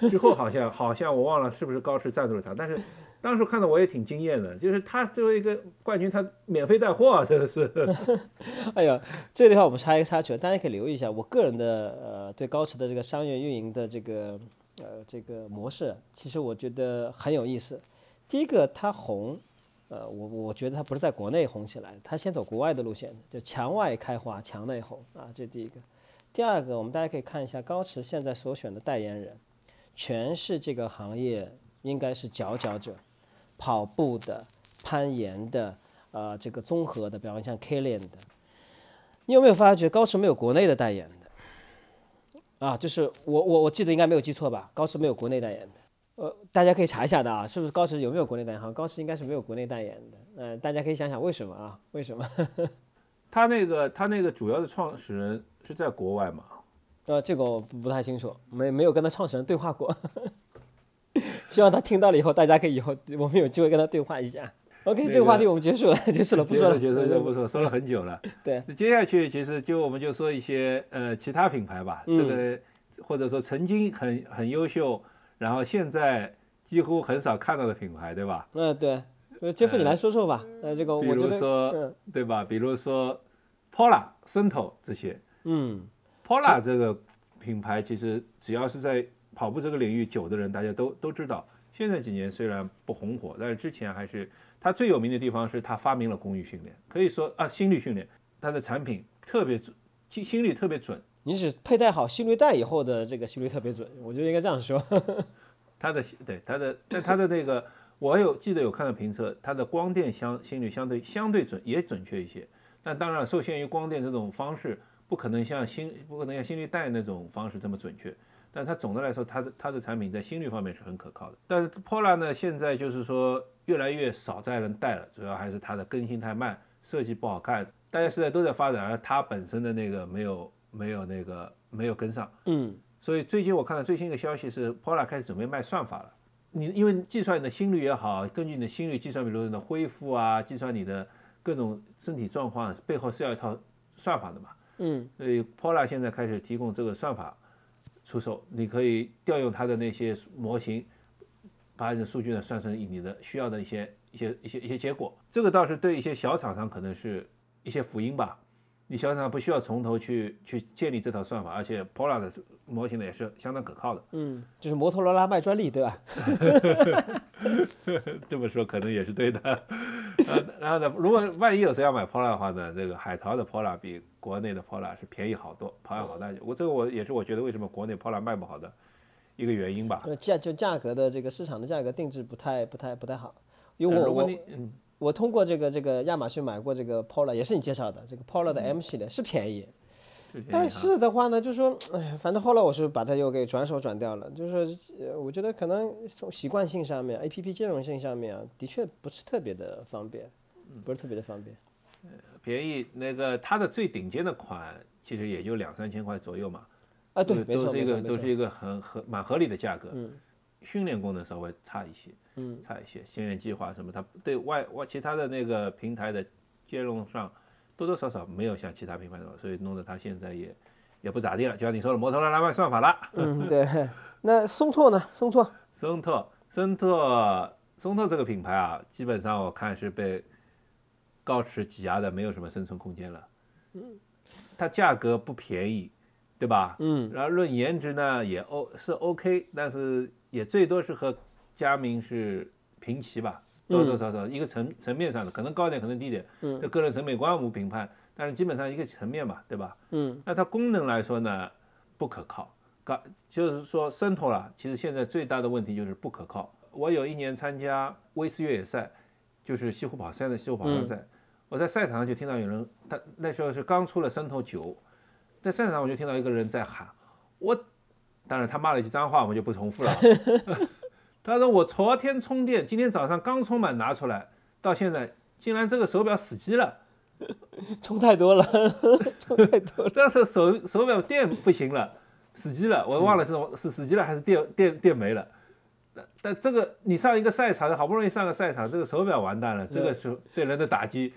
之后好像好像我忘了是不是高驰赞助了他，但是当时看到我也挺惊艳的，就是他作为一个冠军，他免费带货啊，真的是。哎呀，这个地方我们插一个插曲，大家可以留意一下我个人的呃对高驰的这个商业运营的这个呃这个模式，其实我觉得很有意思。第一个，它红。呃，我我觉得它不是在国内红起来，它先走国外的路线，就墙外开花，墙内红啊，这第一个。第二个，我们大家可以看一下高驰现在所选的代言人，全是这个行业应该是佼佼者，跑步的、攀岩的，呃，这个综合的，比方像 Kilian 的。你有没有发觉高驰没有国内的代言的？啊，就是我我我记得应该没有记错吧？高驰没有国内代言的。呃，大家可以查一下的啊，是不是高驰有没有国内代言？好像高驰应该是没有国内代言的。呃，大家可以想想为什么啊？为什么？他那个他那个主要的创始人是在国外嘛？呃，这个我不太清楚，没没有跟他创始人对话过。希望他听到了以后，大家可以以后我们有机会跟他对话一下。OK，这个话题我们 结束了，结束了，不说了，结束了不说，说了很久了。对，接下去其实就我们就说一些呃其他品牌吧，这个或者说曾经很很优秀。然后现在几乎很少看到的品牌，对吧？嗯，对。呃，杰夫，你来说说吧。呃，这个，比如说，对吧？比如说，Pola、森头这些。嗯，Pola 这个品牌其实只要是在跑步这个领域久的人，大家都都知道。现在几年虽然不红火，但是之前还是他最有名的地方是他发明了功率训练，可以说啊，心率训练，他的产品特别准，心心率特别准。你只佩戴好心率带以后的这个心率特别准，我觉得应该这样说。它的对它的，但它的那个，我有记得有看到评测，它的光电相心率相对相对准也准确一些。但当然受限于光电这种方式，不可能像心不可能像心率带那种方式这么准确。但它总的来说，它的它的产品在心率方面是很可靠的。但是 Polar 呢，现在就是说越来越少在人戴了，主要还是它的更新太慢，设计不好看。大家时代都在发展，而它本身的那个没有没有那个没有跟上。嗯所以最近我看到最新一个消息是，Polar 开始准备卖算法了。你因为计算你的心率也好，根据你的心率计算，比如说你的恢复啊，计算你的各种身体状况，背后是要一套算法的嘛。嗯所以 Polar 现在开始提供这个算法出售，你可以调用它的那些模型，把你的数据呢算成你的需要的一些一些一些一些结果。这个倒是对一些小厂商可能是一些福音吧。你小厂不需要从头去去建立这套算法，而且 Polar 的模型呢也是相当可靠的。嗯，就是摩托罗拉卖专利，对吧？这么说可能也是对的。呃，然后呢，如果万一有谁要买 Polar 的话呢，这个海淘的 Polar 比国内的 Polar 是便宜好多，便宜好大。我这个我也是我觉得为什么国内 Polar 卖不好的一个原因吧。呃价就价格的这个市场的价格定制不太不太不太好，因为我我我通过这个这个亚马逊买过这个 Polar，也是你介绍的这个 Polar 的 M 系列是便宜，但是的话呢，就说，哎，反正后来我是把它又给转手转掉了。就是，呃我觉得可能从习惯性上面、A P P 兼容性上面啊，的确不是特别的方便，不是特别的方便。便宜，那个它的最顶尖的款其实也就两三千块左右嘛。啊，对，都没错，都是一。个都是一个很合蛮合理的价格。嗯训练功能稍微差一些，嗯，差一些。训练计划什么，它对外外其他的那个平台的兼容上多多少少没有像其他品牌那么，所以弄得它现在也也不咋地了。就像你说的，摩托罗拉卖算法了，嗯，对。那松拓呢？松拓，松拓，松拓松拓这个品牌啊，基本上我看是被高驰挤压的，没有什么生存空间了。嗯，它价格不便宜，对吧？嗯然后论颜值呢，也 O 是 OK，但是也最多是和佳明是平齐吧，多多少少一个层层面上的，可能高点，可能低点。嗯这个人审美观我们评判，但是基本上一个层面嘛，对吧？嗯那它功能来说呢，不可靠。刚就是说，渗透了，其实现在最大的问题就是不可靠。我有一年参加威斯越野赛，就是西湖跑山的西湖跑山赛，我在赛场上就听到有人，他那时候是刚出了渗透九，在赛场上我就听到一个人在喊，我，当然他骂了一句脏话，我们就不重复了。他说我昨天充电，今天早上刚充满拿出来，到现在竟然这个手表死机了。充太多了，充太多了。这个手手表电不行了，死机了，我忘了是是死机了还是电电电没了。但但这个你上一个赛场，好不容易上个赛场，这个手表完蛋了，这个时候对人的打击，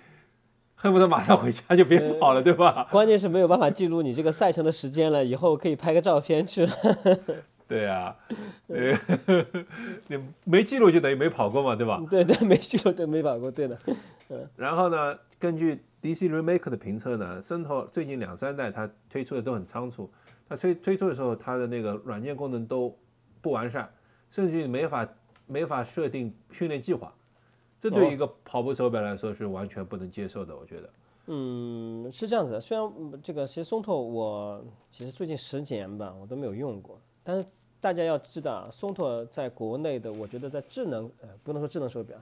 恨不得马上回家就别跑了，对吧？关键是没有办法记录你这个赛程的时间了，以后可以拍个照片去了。对啊，对，你没记录就等于没跑过嘛，对吧？对对，没记录对没跑过，对的。嗯然后呢，根据 DC Remake 的评测呢，渗透最近两三代它推出的都很仓促，它推推出的时候，它的那个软件功能都不完善，甚至于没法没法设定训练计划，这对于一个跑步手表来说是完全不能接受的，我觉得。嗯，是这样子。虽然嗯这个其实松透我其实最近十年吧，我都没有用过，但是大家要知道啊，松拓在国内的，我觉得在智能呃不能说智能手表，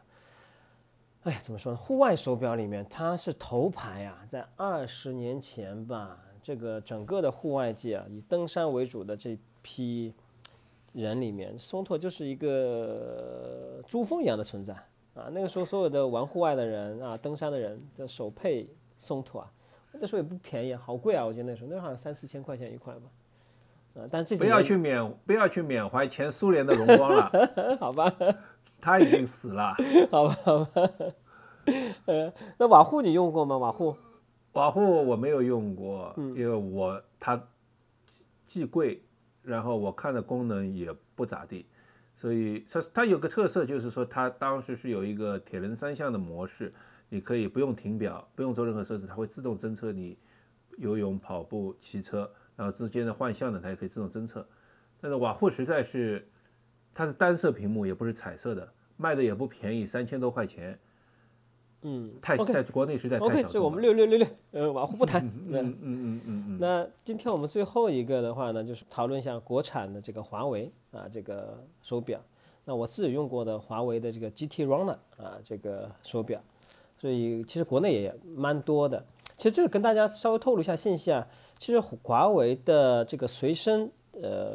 哎，怎么说呢？户外手表里面它是头牌啊，在二十年前吧，这个整个的户外界啊，以登山为主的这批人里面，松拓就是一个珠峰一样的存在啊。那个时候所有的玩户外的人啊，登山的人，的手配松拓啊，那时候也不便宜，好贵啊！我记得那时候那好像三四千块钱一块吧。啊，但这几不要去缅不要去缅怀前苏联的荣光了，好吧，他已经死了。好吧，好吧。呃，那瓦户你用过吗？瓦户？瓦户我没有用过，因为我它既贵，然后我看的功能也不咋地，所以它它有个特色就是说它当时是有一个铁人三项的模式，你可以不用停表，不用做任何设置，它会自动侦测你游泳、跑步、骑车，然后之间的换向呢，它也可以自动侦测。但是瓦护实在是它是单色屏幕，也不是彩色的，卖的也不便宜，三千多块钱，嗯太 OK 在国内实在太 OK，小所以我们。六六六六，呃，瓦护不谈。那嗯嗯嗯嗯嗯。那今天我们最后一个的话呢，就是讨论一下国产的这个华为啊这个手表。那我自己用过的华为的这个 GT Runner 啊这个手表，所以其实国内也蛮多的。其实这个跟大家稍微透露一下信息啊，其实华为的这个随身呃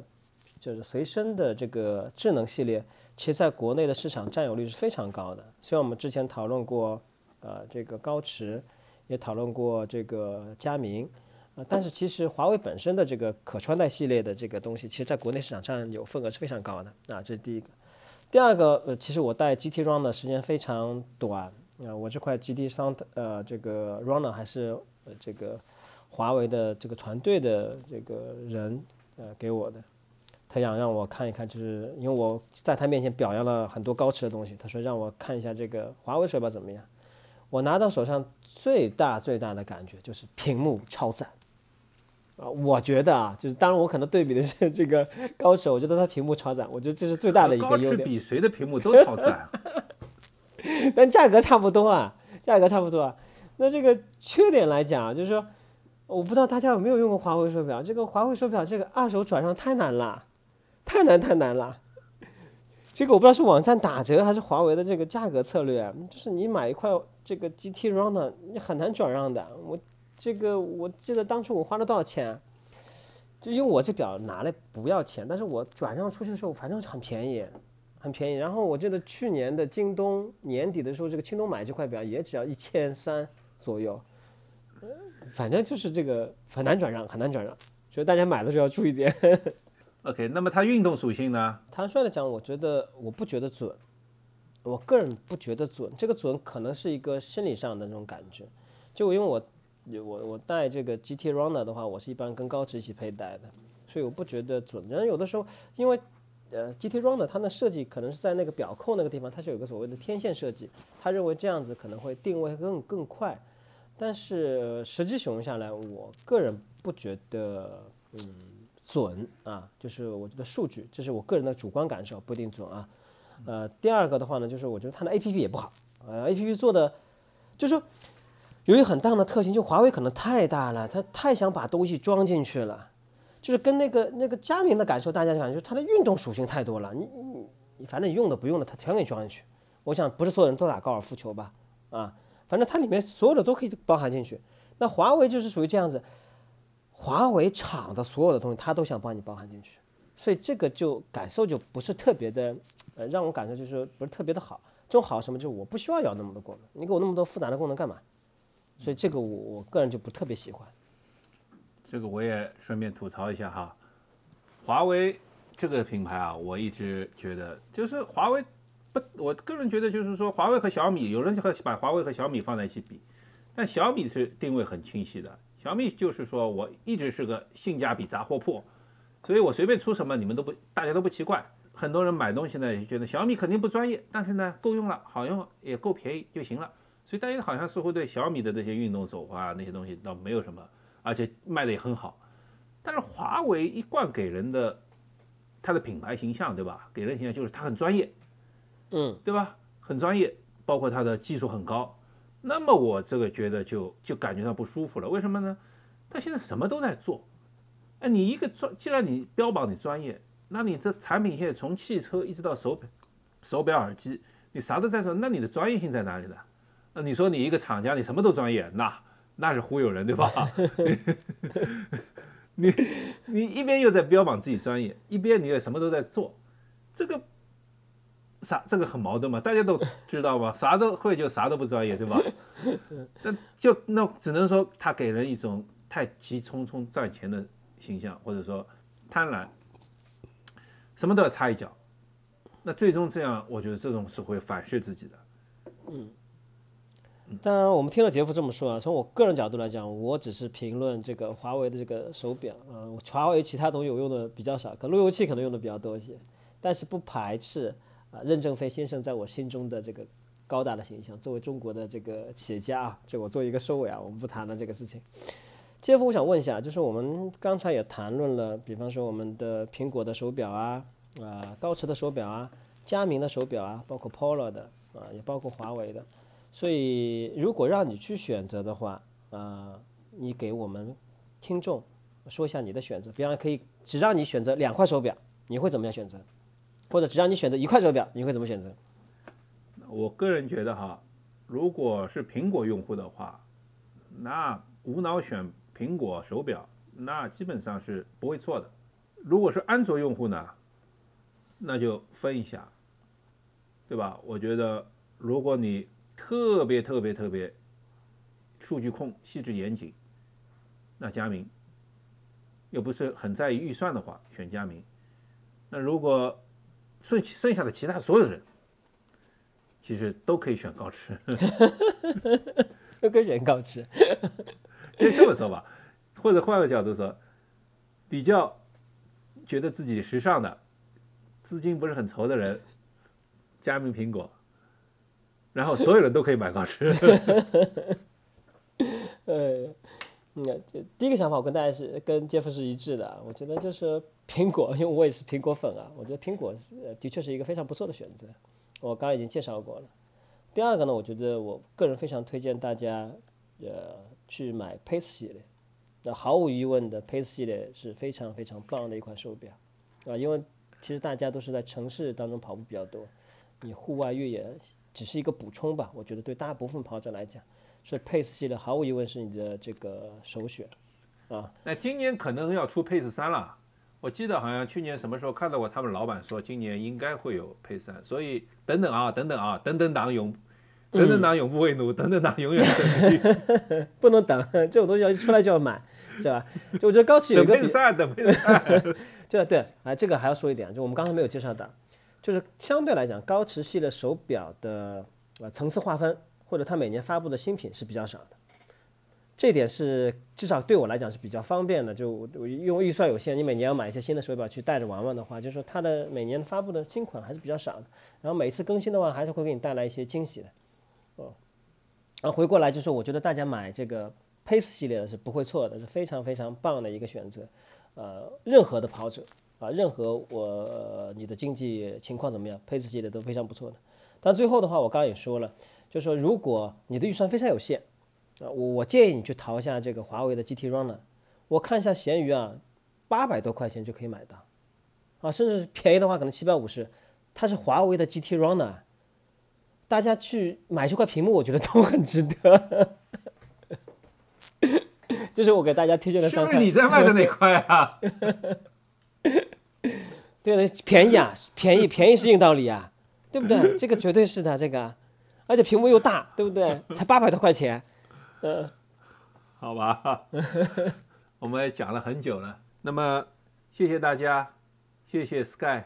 就是随身的这个智能系列，其实在国内的市场占有率是非常高的。虽然我们之前讨论过，呃，这个高驰也讨论过这个佳明，啊，但是其实华为本身的这个可穿戴系列的这个东西，其实在国内市场占有份额是非常高的啊，这是第一个。第二个，呃，其实我带 GT Run 的时间非常短啊，我这块 GT Sound 呃这个 Runner 还是呃这个华为的这个团队的这个人呃给我的。他想让我看一看，就是因为我在他面前表扬了很多高驰的东西，他说让我看一下这个华为手表怎么样。我拿到手上最大最大的感觉就是屏幕超赞啊！我觉得啊，就是当然我可能对比的是这个高驰，我觉得它屏幕超赞，我觉得这是最大的一个优点。比谁的屏幕都超赞，但价格差不多啊，价格差不多啊。那这个缺点来讲，就是说，我不知道大家有没有用过华为手表，这个华为手表这个二手转让太难了。太难太难了，这个我不知道是网站打折还是华为的这个价格策略，就是你买一块这个 GT Runner，你很难转让的。我这个我记得当初我花了多少钱，就因为我这表拿来不要钱，但是我转让出去的时候反正很便宜，很便宜。然后我记得去年的京东年底的时候，这个京东买这块表也只要一千三左右，反正就是这个很难转让，很难转让，所以大家买的时候要注意点。OK，那么它运动属性呢？坦率的讲，我觉得我不觉得准，我个人不觉得准。这个准可能是一个心理上的那种感觉。就因为我我我带这个 GT Runner 的话，我是一般跟高驰一起佩戴的，所以我不觉得准。然后有的时候，因为呃 GT Runner 它的设计可能是在那个表扣那个地方，它是有个所谓的天线设计，他认为这样子可能会定位更更快。但是实际使用下来，我个人不觉得嗯。准啊，就是我觉得数据，这是我个人的主观感受，不一定准啊。呃，第二个的话呢，就是我觉得它的 A P P 也不好，呃，A P P 做的，就是说有一很大的特性，就华为可能太大了，它太想把东西装进去了，就是跟那个那个佳明的感受，大家讲就是它的运动属性太多了，你你你反正你用的不用的，它全给你装进去。我想不是所有人都打高尔夫球吧，啊，反正它里面所有的都可以包含进去。那华为就是属于这样子。华为厂的所有的东西，他都想帮你包含进去，所以这个就感受就不是特别的，呃，让我感受就是不是特别的好。这种好什么？就是我不需要有那么多功能，你给我那么多复杂的功能干嘛？所以这个我我个人就不特别喜欢。这个我也顺便吐槽一下哈，华为这个品牌啊，我一直觉得就是华为不，我个人觉得就是说华为和小米，有人和把华为和小米放在一起比，但小米是定位很清晰的。小米就是说，我一直是个性价比杂货铺，所以我随便出什么你们都不，大家都不奇怪。很多人买东西呢，也觉得小米肯定不专业，但是呢够用了，好用也够便宜就行了。所以大家好像似乎对小米的这些运动手环啊那些东西倒没有什么，而且卖的也很好。但是华为一贯给人的它的品牌形象，对吧？给人形象就是它很专业，嗯，对吧？很专业，包括它的技术很高。那么我这个觉得就就感觉到不舒服了，为什么呢？他现在什么都在做，哎，你一个专，既然你标榜你专业，那你这产品线从汽车一直到手表、手表、耳机，你啥都在做，那你的专业性在哪里呢？那你说你一个厂家，你什么都专业，那那是忽悠人，对吧？你你一边又在标榜自己专业，一边你又什么都在做，这个。啥这个很矛盾嘛？大家都知道吧？啥都会就啥都不专业，对吧？那就那只能说他给人一种太急匆匆赚钱的形象，或者说贪婪，什么都要插一脚。那最终这样，我觉得这种是会反噬自己的。嗯。当然，我们听了杰夫这么说啊，从我个人角度来讲，我只是评论这个华为的这个手表啊，华为其他东西我用的比较少，可路由器可能用的比较多一些，但是不排斥。啊，任正非先生在我心中的这个高大的形象，作为中国的这个企业家啊，就我做一个收尾啊，我们不谈了这个事情。杰夫，我想问一下，就是我们刚才也谈论了，比方说我们的苹果的手表啊，啊，高驰的手表啊，佳明的手表啊，包括 Polo 的啊，也包括华为的。所以，如果让你去选择的话，啊，你给我们听众说一下你的选择，比方可以只让你选择两块手表，你会怎么样选择？或者只让你选择一块手表，你会怎么选择？我个人觉得哈，如果是苹果用户的话，那无脑选苹果手表，那基本上是不会错的。如果是安卓用户呢，那就分一下，对吧？我觉得如果你特别特别特别数据控细致严谨，那佳明；又不是很在意预算的话，选佳明。那如果剩剩下的其他所有人，其实都可以选高驰。都可以选高驰。就这么说吧，或者换个角度说，比较觉得自己时尚的，资金不是很愁的人，加名苹果，然后所有人都可以买高驰。呃，嗯这第一个想法我跟大家是跟杰夫是一致的，我觉得就是苹果，因为我也是苹果粉啊，我觉得苹果的确是一个非常不错的选择，我刚刚已经介绍过了。第二个呢，我觉得我个人非常推荐大家呃去买 Pace 系列，那毫无疑问的 Pace 系列是非常非常棒的一款手表啊，因为其实大家都是在城市当中跑步比较多，你户外越野只是一个补充吧，我觉得对大部分跑者来讲。所以 Pace 系列毫无疑问是你的这个首选，啊，那今年可能要出 Pace 三了，我记得好像去年什么时候看到过他们老板说今年应该会有 Pace 三，所以等等啊，等等啊，等等党永，等等党永不为奴，等等党永远胜利，不能等，这种东西要一出来就要买，是吧？就我觉得高驰有一个等 Pace 三，等 Pace 三，对对，啊，这个还要说一点，就我们刚才没有介绍到，就是相对来讲，高驰系列手表的呃层次划分。或者它每年发布的新品是比较少的，这点是至少对我来讲是比较方便的。就我因为预算有限，你每年要买一些新的手表去带着玩玩的话，就是说它的每年发布的新款还是比较少的。然后每次更新的话，还是会给你带来一些惊喜的。哦，然后回过来就是我觉得大家买这个 Pace 系列的是不会错的，是非常非常棒的一个选择。呃，任何的跑者啊，任何我你的经济情况怎么样，Pace 系列都非常不错的。但最后的话，我刚刚也说了。就说如果你的预算非常有限，啊，我我建议你去淘一下这个华为的 GT Runner，我看一下闲鱼啊，八百多块钱就可以买到，啊，甚至便宜的话可能七百五十，它是华为的 GT Runner，大家去买这块屏幕，我觉得都很值得。这是我给大家推荐的三块。是你在卖的那块啊？对的，便宜啊，便宜便宜是硬道理啊，对不对？这个绝对是的，这个。而且屏幕又大，对不对？才八百多块钱，嗯，好吧，我们也讲了很久了。那么，谢谢大家，谢谢 Sky，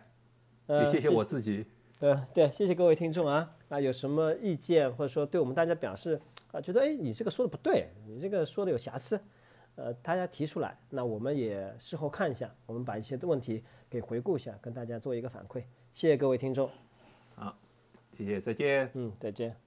也谢谢我自己。呃，对，谢谢各位听众啊啊，有什么意见或者说对我们大家表示啊，觉得哎你这个说的不对，你这个说的有瑕疵，呃，大家提出来，那我们也事后看一下，我们把一些问题给回顾一下，跟大家做一个反馈。谢谢各位听众。谢谢，再见。嗯，再见。